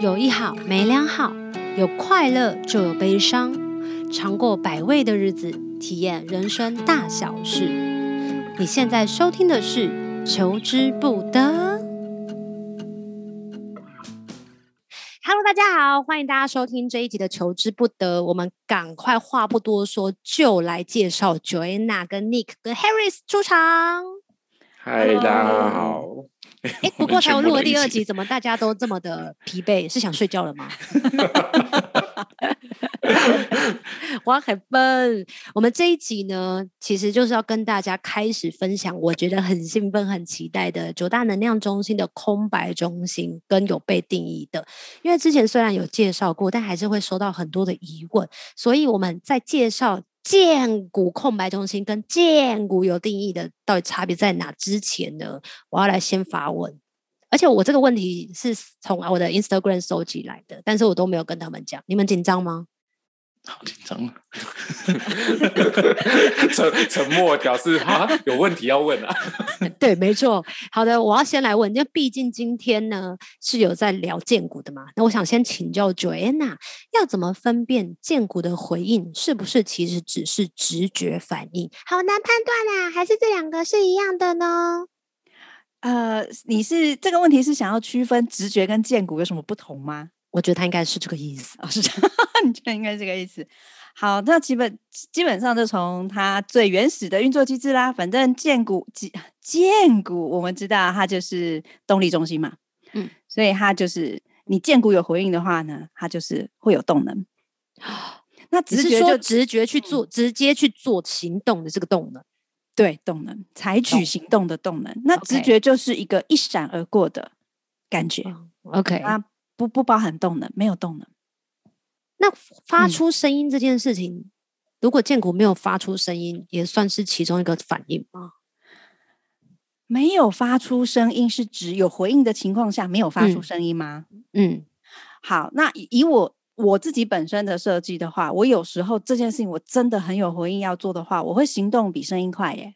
有一好没两好，有快乐就有悲伤，尝过百味的日子，体验人生大小事。你现在收听的是《求之不得》。Hello，大家好，欢迎大家收听这一集的《求之不得》。我们赶快话不多说，就来介绍 Joanna 跟 Nick 跟 Harris 出场。嗨，大家好。哎，不过才有录了第二集，怎么大家都这么的疲惫？是想睡觉了吗？我很笨。我们这一集呢，其实就是要跟大家开始分享，我觉得很兴奋、很期待的九大能量中心的空白中心跟有被定义的。因为之前虽然有介绍过，但还是会收到很多的疑问，所以我们在介绍。荐股空白中心跟荐股有定义的到底差别在哪？之前呢，我要来先发问，而且我这个问题是从我的 Instagram 收集来的，但是我都没有跟他们讲，你们紧张吗？好紧张啊！沉沉默表示啊，有问题要问啊。对，没错。好的，我要先来问，因为毕竟今天呢是有在聊荐股的嘛。那我想先请教 Joanna，要怎么分辨荐股的回应是不是其实只是直觉反应？好难判断啊，还是这两个是一样的呢？呃，你是这个问题是想要区分直觉跟荐股有什么不同吗？我觉得他应该是这个意思哦，是这样，你觉得应该是这个意思？好，那基本基本上就从它最原始的运作机制啦。反正荐骨荐荐骨，我们知道它就是动力中心嘛，嗯，所以它就是你荐骨有回应的话呢，它就是会有动能。那直觉就直觉去做，嗯、直接去做行动的这个动能，对，动能采取行动的动能。那直觉就是一个一闪而过的感觉。OK，那。不不包含动能，没有动能。那发出声音这件事情，嗯、如果建股没有发出声音，也算是其中一个反应吗？没有发出声音是指有回应的情况下没有发出声音吗？嗯，嗯好，那以我我自己本身的设计的话，我有时候这件事情我真的很有回应要做的话，我会行动比声音快耶。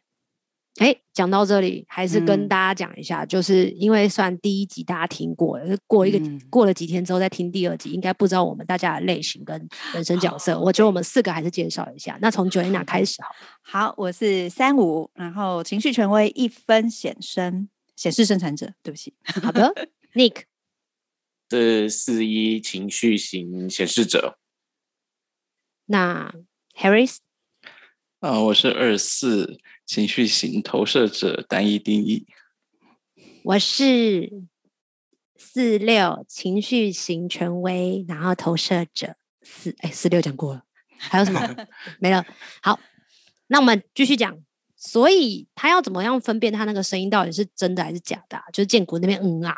哎，讲到这里，还是跟大家讲一下，嗯、就是因为算第一集大家听过了，过一个、嗯、过了几天之后再听第二集，应该不知道我们大家的类型跟人生角色。哦、我觉得我们四个还是介绍一下。那从 Joanna 开始好。好，我是三五，然后情绪权威一分显身显示生产者，对不起。好的，Nick 是四一情绪型显示者。那 Harris 啊，我是二四。情绪型投射者单一定义，我是四六情绪型权威，然后投射者四哎四六讲过了，还有什么 没了？好，那我们继续讲。所以他要怎么样分辨他那个声音到底是真的还是假的？就是建谷那边嗯啊，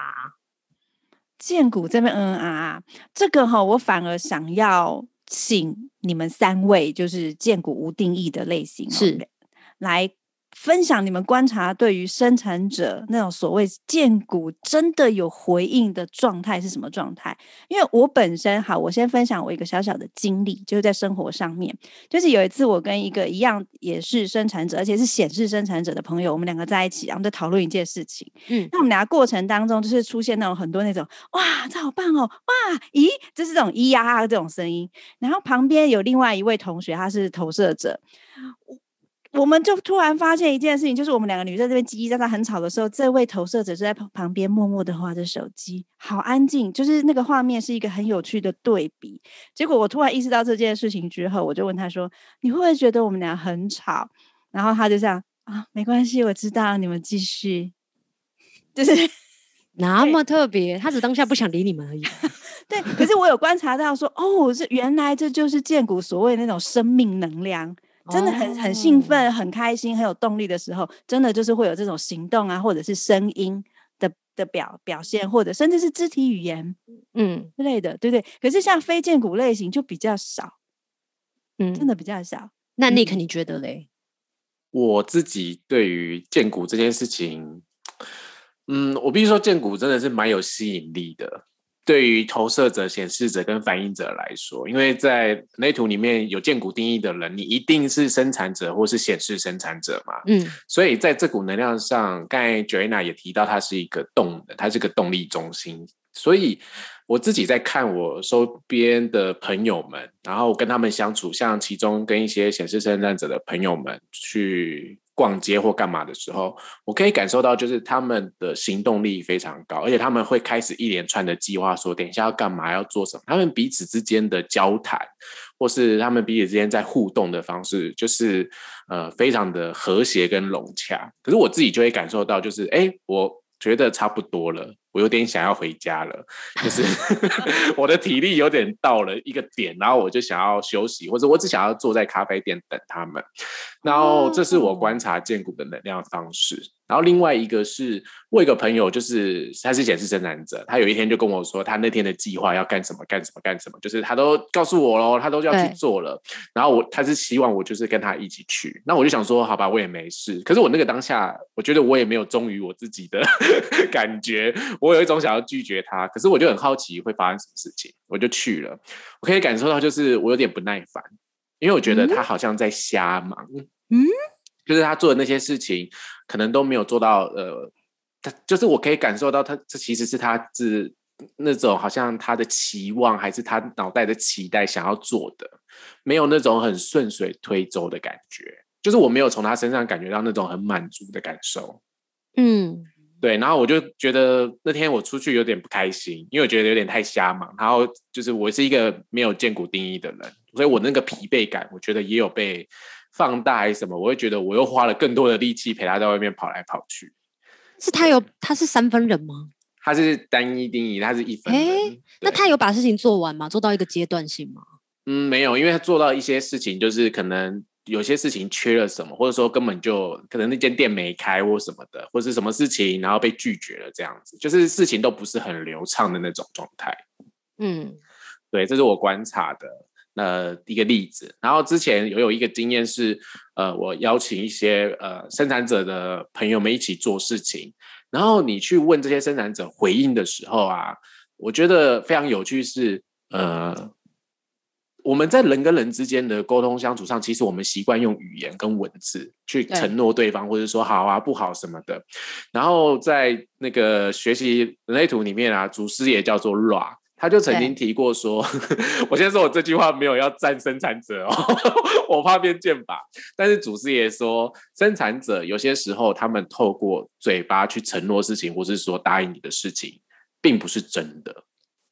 建谷这边嗯啊，这个哈，我反而想要请你们三位，就是见骨无定义的类型是。来分享你们观察对于生产者那种所谓荐骨真的有回应的状态是什么状态？因为我本身好，我先分享我一个小小的经历，就是在生活上面，就是有一次我跟一个一样也是生产者，而且是显示生产者的朋友，我们两个在一起，然后在讨论一件事情。嗯，那我们俩过程当中就是出现那种很多那种哇，这好棒哦，哇，咦，就是这种咿呀啊这种声音，然后旁边有另外一位同学，他是投射者。我们就突然发现一件事情，就是我们两个女生这边叽叽喳喳很吵的时候，这位投射者就在旁边默默的划着手机，好安静，就是那个画面是一个很有趣的对比。结果我突然意识到这件事情之后，我就问他说：“你会不会觉得我们俩很吵？”然后他就这样啊，没关系，我知道，你们继续。就是那么特别，他只当下不想理你们而已。对，可是我有观察到说，哦，这原来这就是荐骨所谓那种生命能量。真的很很兴奋、很开心、很有动力的时候，真的就是会有这种行动啊，或者是声音的的表表现，或者甚至是肢体语言，嗯之类的，对不对？可是像非荐骨类型就比较少，嗯，真的比较少。那 Nick 你觉得嘞？我自己对于荐骨这件事情，嗯，我必须说荐骨真的是蛮有吸引力的。对于投射者、显示者跟反映者来说，因为在人类图里面有建股定义的人，你一定是生产者或是显示生产者嘛。嗯，所以在这股能量上，刚才 Joanna 也提到，它是一个动的，它是个动力中心。所以我自己在看我周边的朋友们，然后跟他们相处，像其中跟一些显示生产者的朋友们去。逛街或干嘛的时候，我可以感受到，就是他们的行动力非常高，而且他们会开始一连串的计划，说等一下要干嘛，要做什么。他们彼此之间的交谈，或是他们彼此之间在互动的方式，就是呃非常的和谐跟融洽。可是我自己就会感受到，就是哎，我觉得差不多了。我有点想要回家了，就是 我的体力有点到了一个点，然后我就想要休息，或者我只想要坐在咖啡店等他们。然后这是我观察荐骨的能量方式。然后另外一个是，我有一个朋友，就是他是显示生产者，他有一天就跟我说，他那天的计划要干什么干什么干什么，就是他都告诉我喽，他都要去做了。然后我他是希望我就是跟他一起去，那我就想说，好吧，我也没事。可是我那个当下，我觉得我也没有忠于我自己的 感觉，我有一种想要拒绝他，可是我就很好奇会发生什么事情，我就去了。我可以感受到，就是我有点不耐烦，因为我觉得他好像在瞎忙，嗯。就是他做的那些事情，可能都没有做到。呃，他就是我可以感受到他，他这其实是他是那种好像他的期望，还是他脑袋的期待想要做的，没有那种很顺水推舟的感觉。就是我没有从他身上感觉到那种很满足的感受。嗯，对。然后我就觉得那天我出去有点不开心，因为我觉得有点太瞎忙。然后就是我是一个没有见骨定义的人，所以我那个疲惫感，我觉得也有被。放大还是什么？我会觉得我又花了更多的力气陪他在外面跑来跑去。是他有他是三分人吗？他是单一定义，他是一分哎。欸、那他有把事情做完吗？做到一个阶段性吗？嗯，没有，因为他做到一些事情，就是可能有些事情缺了什么，或者说根本就可能那间店没开或什么的，或是什么事情然后被拒绝了这样子，就是事情都不是很流畅的那种状态。嗯，对，这是我观察的。呃，一个例子，然后之前有有一个经验是，呃，我邀请一些呃生产者的朋友们一起做事情，然后你去问这些生产者回应的时候啊，我觉得非常有趣是，呃，我们在人跟人之间的沟通相处上，其实我们习惯用语言跟文字去承诺对方，或者说好啊、不好什么的，然后在那个学习人类图里面啊，祖师爷叫做 Ra。他就曾经提过说，我先说我这句话没有要赞生产者哦，我怕变剑法。但是祖师爷说，生产者有些时候他们透过嘴巴去承诺事情，或是说答应你的事情，并不是真的，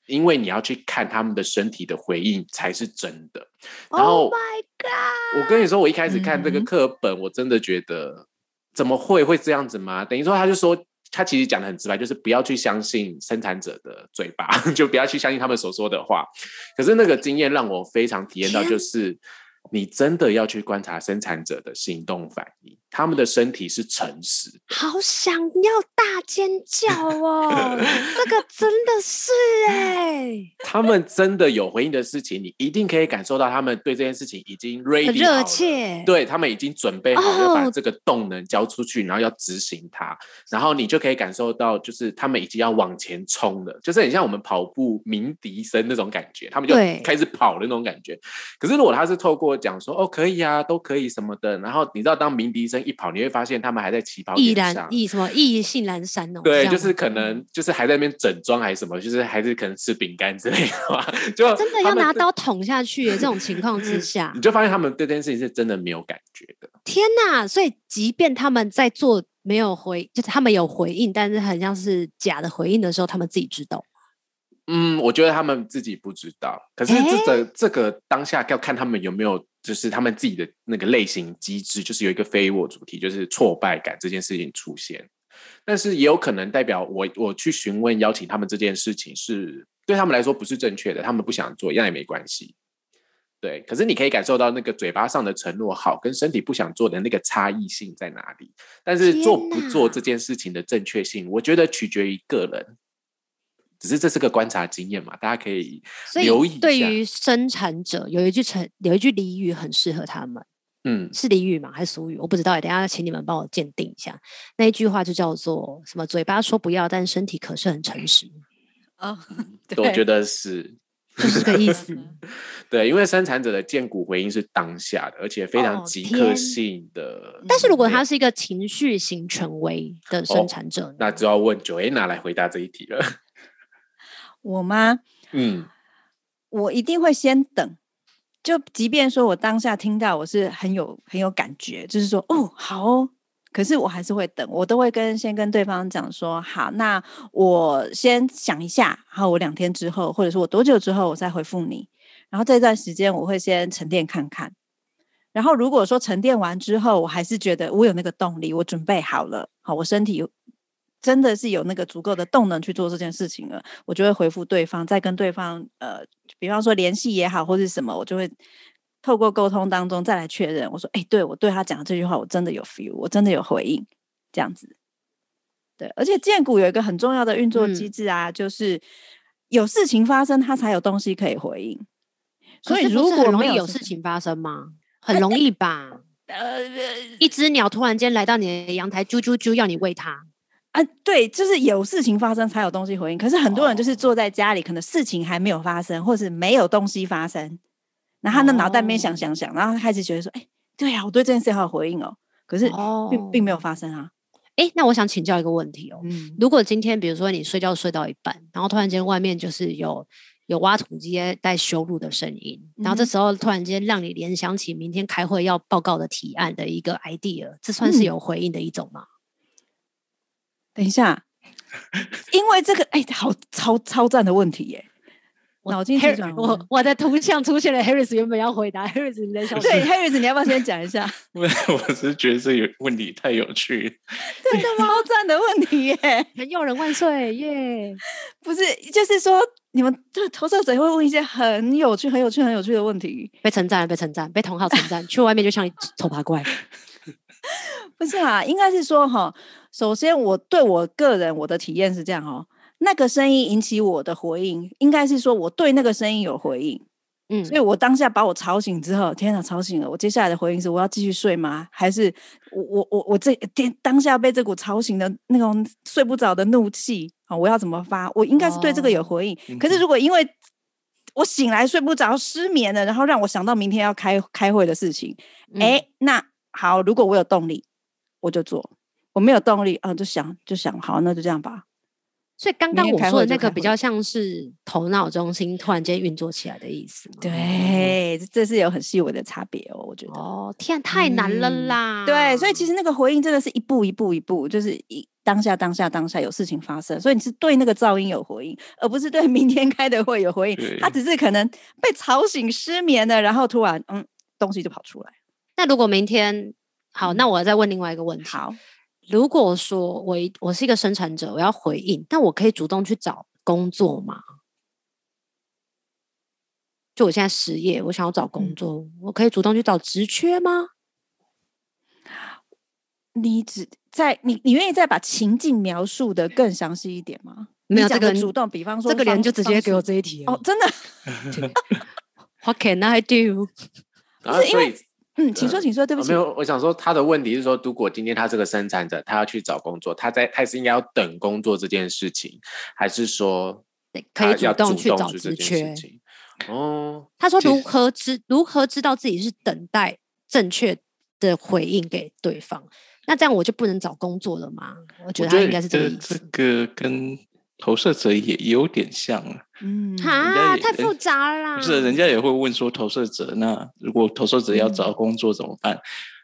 因为你要去看他们的身体的回应才是真的。然后，Oh my God！我跟你说，我一开始看这个课本，我真的觉得怎么会会这样子吗？等于说，他就说。他其实讲的很直白，就是不要去相信生产者的嘴巴，就不要去相信他们所说的话。可是那个经验让我非常体验到，就是你真的要去观察生产者的行动反应。他们的身体是诚实，好想要大尖叫哦！这个真的是哎，他们真的有回应的事情，你一定可以感受到他们对这件事情已经 ready 很热切，对他们已经准备好要把这个动能交出去，然后要执行它，然后你就可以感受到，就是他们已经要往前冲了，就是很像我们跑步鸣笛声那种感觉，他们就开始跑的那种感觉。可是如果他是透过讲说哦可以啊，都可以什么的，然后你知道当鸣笛声。一跑你会发现他们还在起跑点上，意什么意兴阑珊哦？对，就是可能就是还在那边整装还是什么，就是还是可能吃饼干之类的嘛。就真的要拿刀捅下去这种情况之下，你就发现他们对这件事情是真的没有感觉的。天哪！所以即便他们在做没有回，就是他们有回应，但是很像是假的回应的时候，他们自己知道。嗯，我觉得他们自己不知道。可是这个这个当下要看他们有没有。就是他们自己的那个类型机制，就是有一个非我主题，就是挫败感这件事情出现。但是也有可能代表我我去询问邀请他们这件事情是对他们来说不是正确的，他们不想做，那也没关系。对，可是你可以感受到那个嘴巴上的承诺好，跟身体不想做的那个差异性在哪里。但是做不做这件事情的正确性，我觉得取决于个人。只是这是个观察经验嘛，大家可以留意一下。对于生产者，有一句成有一句俚语很适合他们，嗯，是俚语吗？还是俗语？我不知道，等下请你们帮我鉴定一下。那一句话就叫做什么？嘴巴说不要，但身体可是很诚实。哦，我觉得是。就是这个意思，对，因为生产者的荐骨回应是当下的，而且非常即刻性的。哦、但是如果他是一个情绪型权威的生产者，哦，那就要问 Joanna 来回答这一题了。我吗？嗯，我一定会先等，就即便说我当下听到我是很有很有感觉，就是说哦，好哦。可是我还是会等，我都会跟先跟对方讲说，好，那我先想一下，然后我两天之后，或者说我多久之后我再回复你，然后这段时间我会先沉淀看看，然后如果说沉淀完之后，我还是觉得我有那个动力，我准备好了，好，我身体真的是有那个足够的动能去做这件事情了，我就会回复对方，再跟对方呃，比方说联系也好，或是什么，我就会。透过沟通当中再来确认，我说：“哎、欸，对我对他讲的这句话，我真的有 feel，我真的有回应，这样子。对，而且荐股有一个很重要的运作机制啊，嗯、就是有事情发生，它才有东西可以回应。所以如果容易有事情发生吗？很容易吧？呃，一只鸟突然间来到你的阳台，啾啾啾，要你喂它啊？对，就是有事情发生才有东西回应。可是很多人就是坐在家里，哦、可能事情还没有发生，或是没有东西发生。”然后他的脑袋没想想想，然后他开始觉得说：“哎，对呀，我对这件事还有回应哦。”可是并并没有发生啊。哎，那我想请教一个问题哦。嗯，如果今天比如说你睡觉睡到一半，然后突然间外面就是有有挖土机在修路的声音，然后这时候突然间让你联想起明天开会要报告的提案的一个 idea，这算是有回应的一种吗？嗯，等一下，因为这个哎，好超超赞的问题耶。脑筋急转弯，我我的图像出现了。Harris 原本要回答，Harris 你在想？对，Harris 你要不要先讲一下？我 我是觉得这个问题太有趣，真的吗？超赞的问题耶！很有人万岁耶！不是，就是说你们这投射者会问一些很有趣、很有趣、很有趣的问题，被称赞，被称赞，被同好称赞，去外面就像丑八怪。不是啊，应该是说哈，首先我对我个人我的体验是这样哦。那个声音引起我的回应，应该是说我对那个声音有回应，嗯，所以我当下把我吵醒之后，天哪，吵醒了！我接下来的回应是我要继续睡吗？还是我我我我这天当下被这股吵醒的那种睡不着的怒气啊，我要怎么发？我应该是对这个有回应。哦，可是如果因为我醒来睡不着，失眠了，然后让我想到明天要开开会的事情，哎，嗯，那好，如果我有动力，我就做；我没有动力，啊，就想就想，好，那就这样吧。所以刚刚我说的那个比较像是头脑中心突然间运作起来的意思。对，这是有很细微的差别哦，我觉得。哦，天，太难了啦。嗯。对，所以其实那个回应真的是一步一步一步，就是一当下当下当下有事情发生，所以你是对那个噪音有回应，而不是对明天开的会有回应。他只是可能被吵醒失眠了，然后突然嗯东西就跑出来。那如果明天好，那我再问另外一个问题。好。如果说我我是一个生产者，我要回应，但我可以主动去找工作吗？就我现在失业，我想要找工作，嗯、我可以主动去找职缺吗？你只在你你愿意再把情境描述的更详细一点吗？没有这个主动，比方说这个人就直接给我这一题哦，真的。What can I do？不是因为。嗯，请说，请说，对不起。没有，我想说，他的问题是说，如果今天他是个生产者，他要去找工作，他在他是应该要等工作这件事情，还是说可以主动去找职缺？哦，他说如何知如何知道自己是等待正确的回应给对方？那这样我就不能找工作了吗？我觉得他应该是这个意思。这个跟。投射者也有点像啊，嗯，啊，太复杂了。不是，人家也会问说，投射者那如果投射者要找工作怎么办？嗯、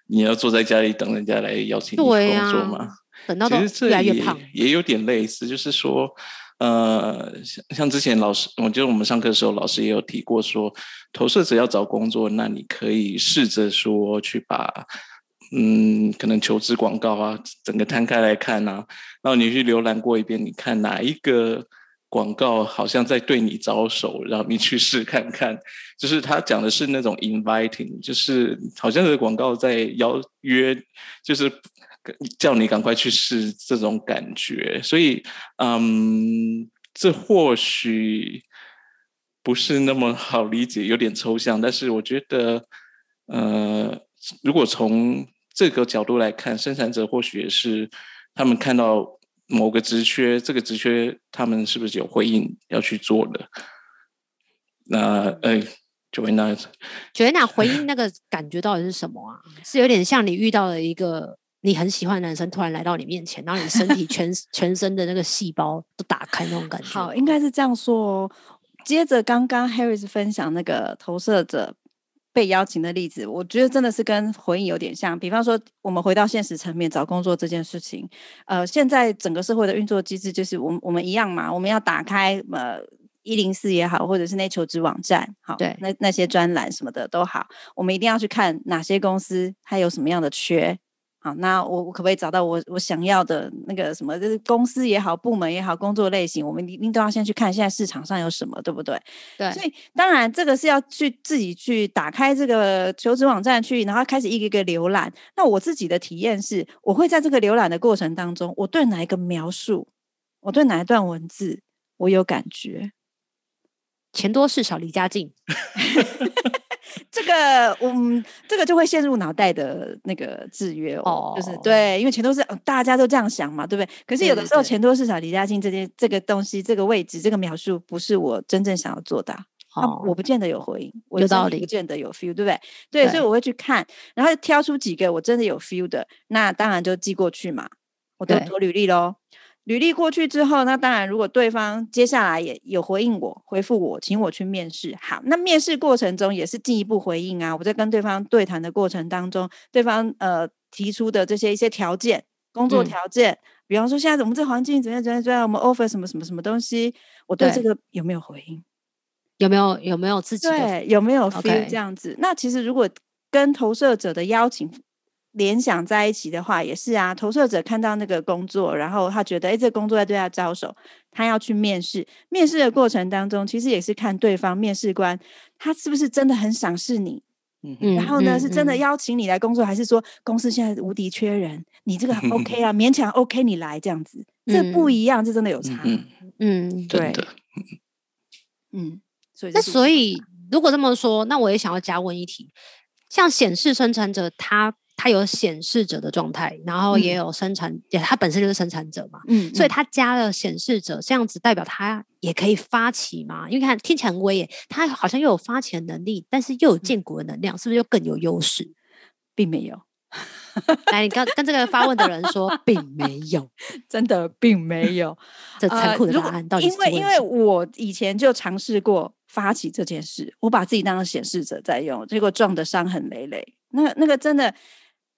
你要坐在家里等人家来邀请你工作吗？啊、等到都越来越胖。也有点类似，就是说，呃，像像之前老师，我觉得我们上课的时候，老师也有提过说，投射者要找工作，那你可以试着说去把。嗯，可能求职广告啊，整个摊开来看啊，然后你去浏览过一遍，你看哪一个广告好像在对你招手，然后你去试看看。就是他讲的是那种 inviting，就是好像是广告在邀约，就是叫你赶快去试这种感觉。所以，嗯，这或许不是那么好理解，有点抽象。但是我觉得，呃，如果从这个角度来看，生产者或许也是他们看到某个职缺，这个职缺他们是不是有回应要去做的？那呃，Joanna，Joanna 回应那个感觉到底是什么啊？是有点像你遇到了一个你很喜欢的男生，突然来到你面前，然后你身体全 全身的那个细胞都打开那种感觉。好，应该是这样说哦。接着刚刚 Harris 分享那个投射者被邀请的例子，我觉得真的是跟回应有点像。比方说，我们回到现实层面找工作这件事情，呃，现在整个社会的运作机制就是我们我们一样嘛，我们要打开呃。一零四也好，或者是那求职网站，好，对，那那些专栏什么的都好，我们一定要去看哪些公司它有什么样的缺，好，那我我可不可以找到我我想要的那个什么，就是公司也好，部门也好，工作类型，我们一定都要先去看现在市场上有什么，对不对？对，所以当然这个是要去自己去打开这个求职网站去，然后开始一个一个浏览。那我自己的体验是，我会在这个浏览的过程当中，我对哪一个描述，我对哪一段文字，我有感觉。钱多事少离家近，这个嗯，这个就会陷入脑袋的那个制约哦，oh. 就是对，因为钱多是大家都这样想嘛，对不对？可是有的时候钱多事少离家近这件这个东西，这个位置这个描述不是我真正想要做的，哦、oh. 啊，我不见得有回应，有道理，不见得有 feel，对不对？对，所以我会去看，然后挑出几个我真的有 feel 的，那当然就寄过去嘛，我都投履历喽。履历过去之后，那当然，如果对方接下来也有回应我，回复我，请我去面试。好，那面试过程中也是进一步回应啊。我在跟对方对谈的过程当中，对方呃提出的这些一些条件，工作条件，嗯、比方说现在我们这环境怎样怎样怎样，我们 offer 什么什么什么东西，我对这个有没有回应？有没有有没有自己的对有没有 feel 这样子.那其实如果跟投射者的邀请。联想在一起的话，也是啊。投射者看到那个工作，然后他觉得，哎，这个工作在对他招手，他要去面试。面试的过程当中，其实也是看对方面试官他是不是真的很赏识你。嗯，然后呢，嗯、是真的邀请你来工作，嗯、还是说公司现在无敌缺人，你这个很 OK 啊，勉强 OK 你来这样子，这不一样，这真的有差。嗯，嗯对，嗯，所以那所以如果这么说，那我也想要加问一题，像显示生产者他。他有显示者的状态，然后也有生产，也、嗯、他本身就是生产者嘛，嗯，所以它加了显示者，这样子代表它也可以发起嘛？因为看听起来很威耶，他好像又有发起的能力，但是又有建国的能量，是不是又更有优势？并没有。来，你跟跟这个发问的人说，并没有，真的并没有。这残酷的答案到底是、呃、因为因为我以前就尝试过发起这件事，我把自己当成显示者在用，结果撞得伤痕累累。那个那个真的。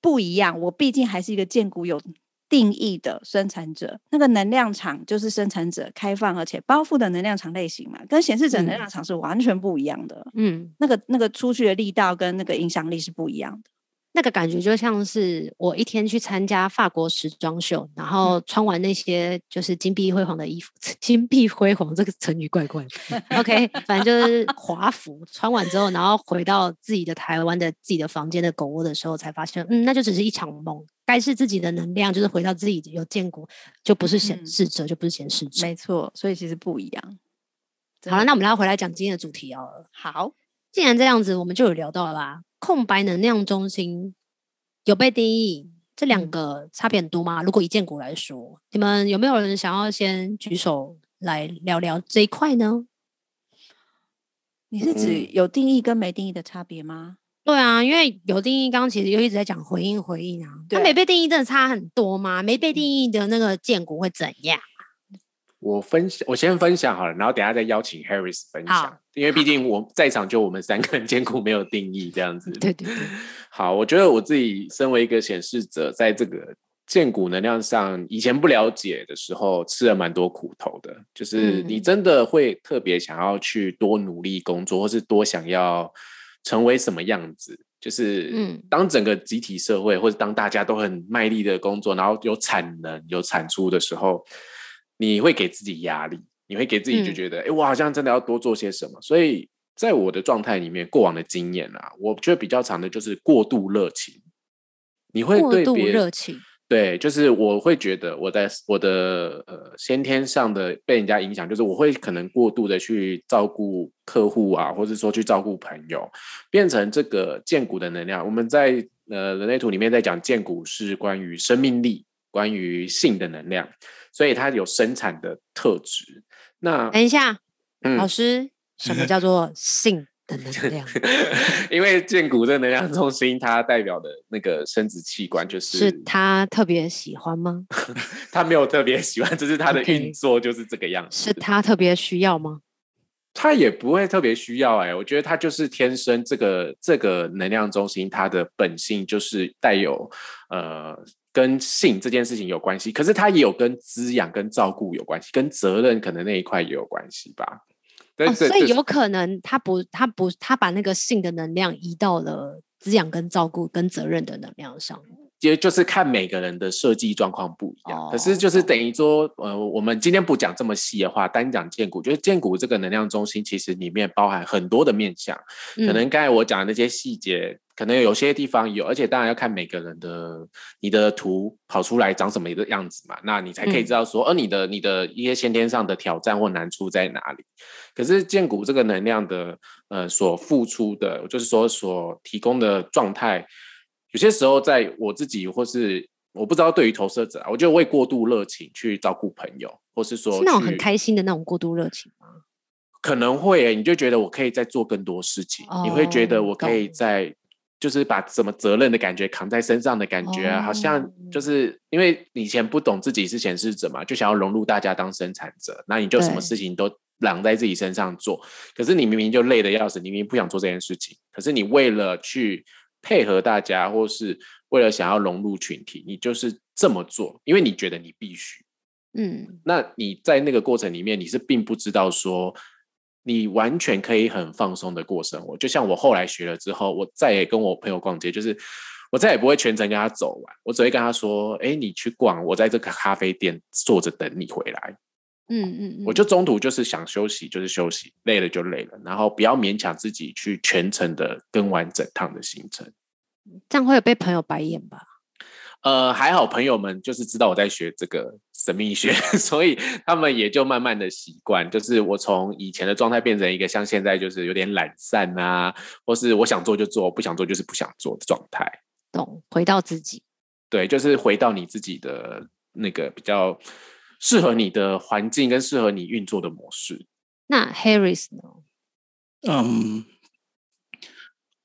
不一样，我毕竟还是一个建股有定义的生产者，那个能量场就是生产者开放而且包覆的能量场类型嘛，跟显示者能量场是完全不一样的。嗯，那个那个出去的力道跟那个影响力是不一样的。那个感觉就像是我一天去参加法国时装秀，然后穿完那些就是金碧辉煌的衣服，金碧辉煌这个成语怪怪的。OK，反正就是华服，穿完之后，然后回到自己的台湾的自己的房间的狗窝的时候，才发现，嗯，那就只是一场梦。该是自己的能量，就是回到自己有见过，就不是显示者，嗯、就不是显示者。没错，所以其实不一样。好了，那我们来回来讲今天的主题哦。好，既然这样子，我们就有聊到了吧。空白能量中心有被定义，这两个差别很多吗？如果以建股来说，你们有没有人想要先举手来聊聊这一块呢？你是指有定义跟没定义的差别吗？对啊，因为有定义，刚刚其实又一直在讲回应回应啊。它没被定义真的差很多吗？没被定义的那个建股会怎样？我分享，我先分享好了，然后等下再邀请 Harris 分享，因为毕竟我在场就我们三个人荐骨没有定义这样子。对对对。好，我觉得我自己身为一个显示者，在这个荐股能量上，以前不了解的时候，吃了蛮多苦头的。就是你真的会特别想要去多努力工作，或是多想要成为什么样子？就是嗯，当整个集体社会，或者当大家都很卖力的工作，然后有产能、有产出的时候。你会给自己压力，你会给自己就觉得，哎、嗯，我好像真的要多做些什么。所以在我的状态里面，过往的经验啊，我觉得比较长的就是过度热情。你会对别人过度热情，对，就是我会觉得我在我的呃先天上的被人家影响，就是我会可能过度的去照顾客户啊，或者说去照顾朋友，变成这个荐骨的能量。我们在呃人类图里面在讲荐骨是关于生命力，关于性的能量。所以它有生产的特质。那等一下，嗯老师，什么叫做性的能量？因为建骨的能量中心，它代表的那个生殖器官就是，是他特别喜欢吗？他没有特别喜欢，只是他的运作就是这个样子。Okay. 是他特别需要吗？他也不会特别需要哎、欸，我觉得他就是天生这个这个能量中心，它的本性就是带有呃跟性这件事情有关系，可是它也有跟滋养、跟照顾有关系，跟责任可能那一块也有关系吧。所以有可能他不他不他把那个性的能量移到了滋养、跟照顾、跟责任的能量上。也就是看每个人的设计状况不一样，哦、可是就是等于说，呃，我们今天不讲这么细的话，单讲建骨，就是建骨这个能量中心，其实里面包含很多的面向。嗯、可能刚才我讲的那些细节，可能有些地方有，而且当然要看每个人的你的图跑出来长什么一个样子嘛，那你才可以知道说，而、嗯、你的你的一些先天上的挑战或难处在哪里。可是建骨这个能量的呃所付出的，就是说所提供的状态。有些时候，在我自己或是我不知道，对于投射者，我就会过度热情去照顾朋友，或是说是那种很开心的那种过度热情吗？可能会、欸，你就觉得我可以再做更多事情，哦、你会觉得我可以在就是把什么责任的感觉扛在身上的感觉啊，哦、好像就是因为以前不懂自己是显示者嘛，就想要融入大家当生产者，那你就什么事情都揽在自己身上做，可是你明明就累得要死，你明明不想做这件事情，可是你为了去。配合大家，或是为了想要融入群体，你就是这么做，因为你觉得你必须。嗯，那你在那个过程里面，你是并不知道说，你完全可以很放松的过生活。就像我后来学了之后，我再也跟我朋友逛街，就是我再也不会全程跟他走完，我只会跟他说：“哎，你去逛，我在这个咖啡店坐着等你回来。”嗯嗯，嗯，我就中途就是想休息，就是休息，累了就累了，然后不要勉强自己去全程的跟完整趟的行程，这样会有被朋友白眼吧？呃，还好朋友们就是知道我在学这个神秘学，所以他们也就慢慢的习惯，就是我从以前的状态变成一个像现在就是有点懒散啊，或是我想做就做，不想做就是不想做的状态。懂，回到自己，对，就是回到你自己的那个比较。适合你的环境跟适合你运作的模式。那 Harris 呢？嗯，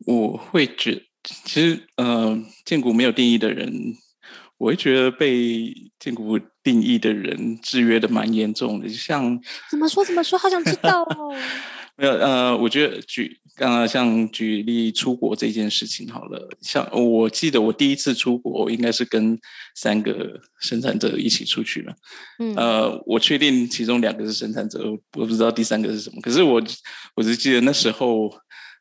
我会觉，其实，呃，建股没有定义的人，我会觉得被荐骨定义的人制约的蛮严重的，就像怎么说怎么说，好想知道哦。没有，呃，我觉得举刚刚像举例出国这件事情好了，像我记得我第一次出国应该是跟三个生产者一起出去了，嗯，呃，我确定其中两个是生产者，我不知道第三个是什么，可是我我只记得那时候，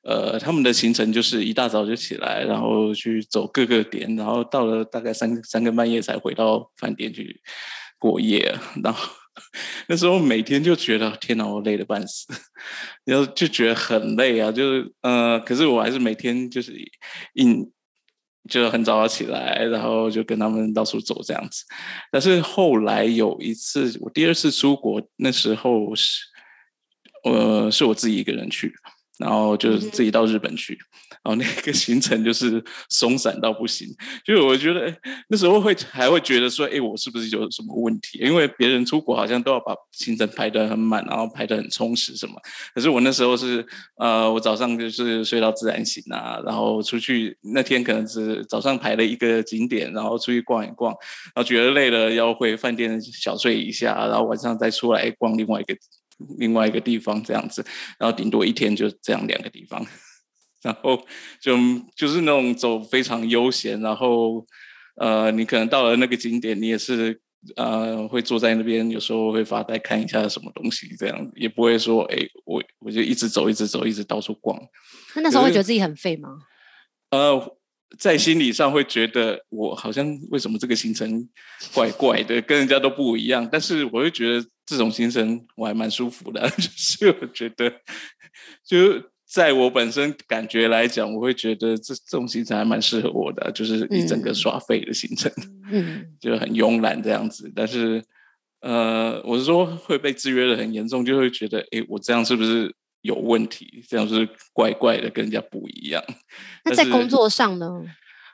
呃，他们的行程就是一大早就起来，然后去走各个点，然后到了大概三三更半夜才回到饭店去过夜，然后。那时候每天就觉得天哪，我累得半死，然后就觉得很累啊，就是呃，可是我还是每天就是硬，就很早起来，然后就跟他们到处走这样子。但是后来有一次，我第二次出国，那时候是呃，是我自己一个人去。然后就是自己到日本去，然后那个行程就是松散到不行，就是我觉得那时候会还会觉得说，哎，我是不是有什么问题？因为别人出国好像都要把行程排得很满，然后排得很充实什么。可是我那时候是，呃，我早上就是睡到自然醒啊，然后出去那天可能是早上排了一个景点，然后出去逛一逛，然后觉得累了要回饭店小睡一下，然后晚上再出来逛另外一个。另外一个地方这样子，然后顶多一天就这样两个地方，然后就就是那种走非常悠闲，然后呃，你可能到了那个景点，你也是呃会坐在那边，有时候会发呆看一下什么东西，这样也不会说哎，我我就一直走，一直走，一直到处逛。那那时候会觉得自己很废吗？呃，在心理上会觉得我好像为什么这个行程怪怪的，跟人家都不一样，但是我会觉得。这种行程我还蛮舒服的，就是我觉得，就在我本身感觉来讲，我会觉得这这种行程还蛮适合我的，就是一整个耍废的行程，嗯，就很慵懒这样子。但是，呃，我是说会被制约的很严重，就会觉得，哎，我这样是不是有问题？这样是怪怪的，跟人家不一样。那在工作上呢？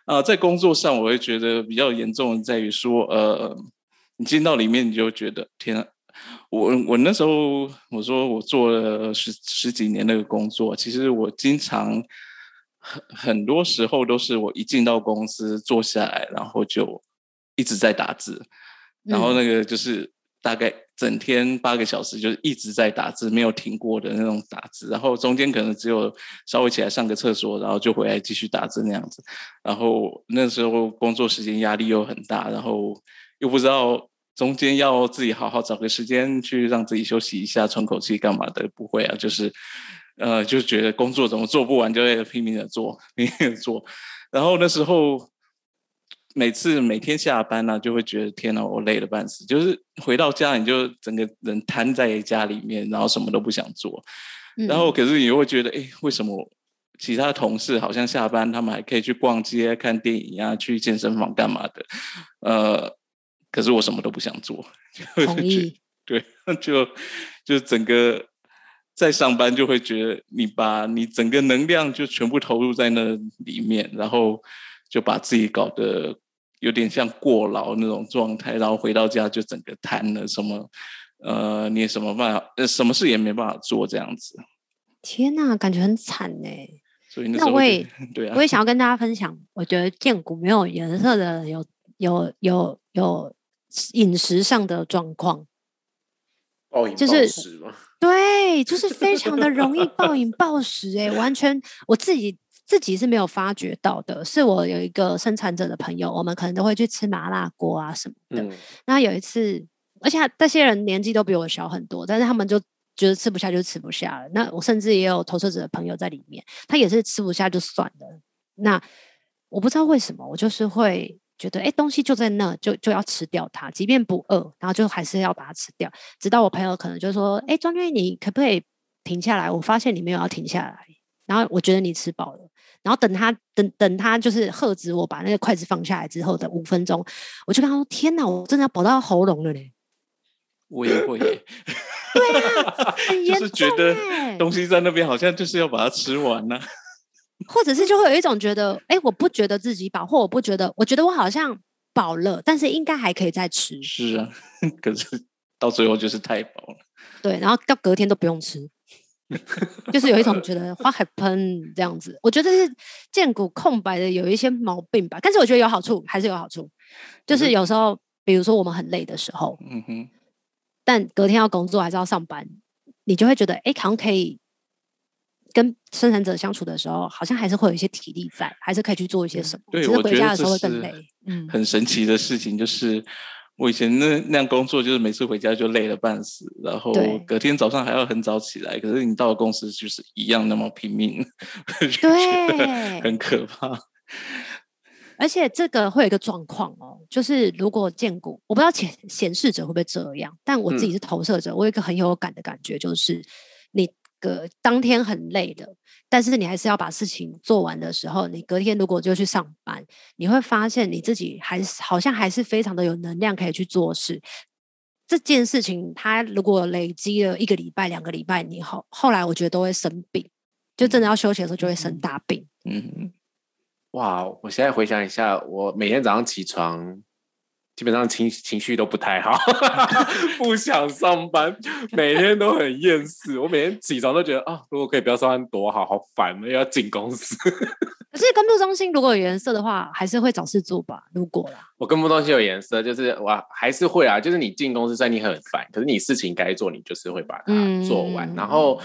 啊、呃，在工作上，我会觉得比较严重的在于说，呃。你进到里面，你就觉得天啊！我我那时候我说我做了十十几年那个工作，其实我经常很很多时候都是我一进到公司坐下来，然后就一直在打字，然后那个就是大概整天八个小时就是一直在打字，没有停过的那种打字，然后中间可能只有稍微起来上个厕所，然后就回来继续打字那样子。然后那时候工作时间压力又很大，然后又不知道。中间要自己好好找个时间去让自己休息一下、喘口气干嘛的，不会啊，就是，呃，就觉得工作怎么做不完，就会拼命的做，拼命的做。然后那时候每次每天下班呢、啊，就会觉得天哪，我累得半死。就是回到家，你就整个人瘫在家里面，然后什么都不想做。然后可是你又会觉得，哎，为什么其他同事好像下班他们还可以去逛街、看电影啊，去健身房干嘛的？呃。可是我什么都不想做，同意。对，就就整个在上班就会觉得你把你整个能量就全部投入在那里面，然后就把自己搞得有点像过劳那种状态，然后回到家就整个瘫了，什么呃，你也什么办法，呃，什么事也没办法做，这样子。天哪，感觉很惨呢。所以那，那我也对啊，我也想要跟大家分享，我觉得荐骨没有颜色的有有有有。有饮食上的状况，暴饮暴食吗？对，就是非常的容易暴饮暴食，哎，完全我自己自己是没有发觉到的。是我有一个生产者的朋友，我们可能都会去吃麻辣锅啊什么的。那、嗯、有一次，而且那些人年纪都比我小很多，但是他们就觉得吃不下就吃不下了。那我甚至也有投射者的朋友在里面，他也是吃不下就算了。那我不知道为什么，我就是会。觉得哎，东西就在那，就就要吃掉它，即便不饿，然后就还是要把它吃掉。直到我朋友可能就说：“哎，庄君，你可不可以停下来？我发现你没有要停下来。然后我觉得你吃饱了。然后等他等等他就是喝止我把那个筷子放下来之后的五分钟，我就跟他说：天哪，我真的要饱到喉咙了嘞！我也会耶，对啊，很严重，就是觉得东西在那边，好像就是要把它吃完呢、啊。”或者是就会有一种觉得，哎，我不觉得自己饱，或我不觉得，我觉得我好像饱了，但是应该还可以再吃。是啊，可是到最后就是太饱了。对，然后到隔天都不用吃，就是有一种觉得花海喷这样子。我觉得是荐骨空白的有一些毛病吧，但是我觉得有好处，还是有好处。就是有时候，比如说我们很累的时候，嗯哼，但隔天要工作还是要上班，你就会觉得，哎，好像可以。跟生产者相处的时候，好像还是会有一些体力在，还是可以去做一些什么。对，只是回家的时候会更累。嗯，很神奇的事情就是，我以前那那样工作，就是每次回家就累了半死，然后隔天早上还要很早起来。可是你到了公司，就是一样那么拼命，对，很可怕。而且这个会有一个状况哦，就是如果见骨，我不知道显显示者会不会这样，但我自己是投射者，嗯、我有一个很有感的感觉，就是你。个当天很累的，但是你还是要把事情做完的时候，你隔天如果就去上班，你会发现你自己还是好像还是非常的有能量可以去做事。这件事情它如果累积了一个礼拜、两个礼拜，你后后来我觉得都会生病，就真的要休息的时候就会生大病。嗯嗯，哇！我现在回想一下，我每天早上起床。基本上情情绪都不太好，不想上班，每天都很厌世。我每天起床都觉得啊，如果可以不要上班多好，好烦，又要进公司。可是根部中心如果有颜色的话，还是会找事做吧？如果啦，我根部中心有颜色，就是我还是会啊，就是你进公司虽然你很烦，可是你事情该做，你就是会把它做完。嗯、然后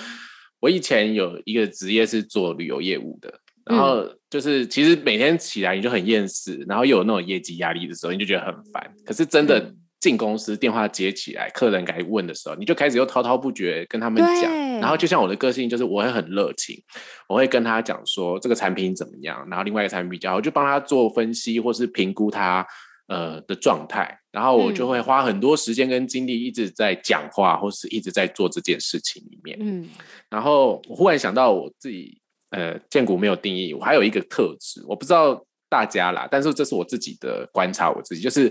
我以前有一个职业是做旅游业务的。然后就是，其实每天起来你就很厌世，然后又有那种业绩压力的时候，你就觉得很烦。可是真的进公司，电话接起来，客人该问的时候，你就开始又滔滔不绝跟他们讲。然后就像我的个性，就是我会很热情，我会跟他讲说这个产品怎么样，然后另外一个产品比较好，我就帮他做分析或是评估他呃的状态。然后我就会花很多时间跟精力一直在讲话，或是一直在做这件事情里面。嗯，然后我忽然想到我自己。呃，建股没有定义，我还有一个特质，我不知道大家啦，但是这是我自己的观察，我自己就是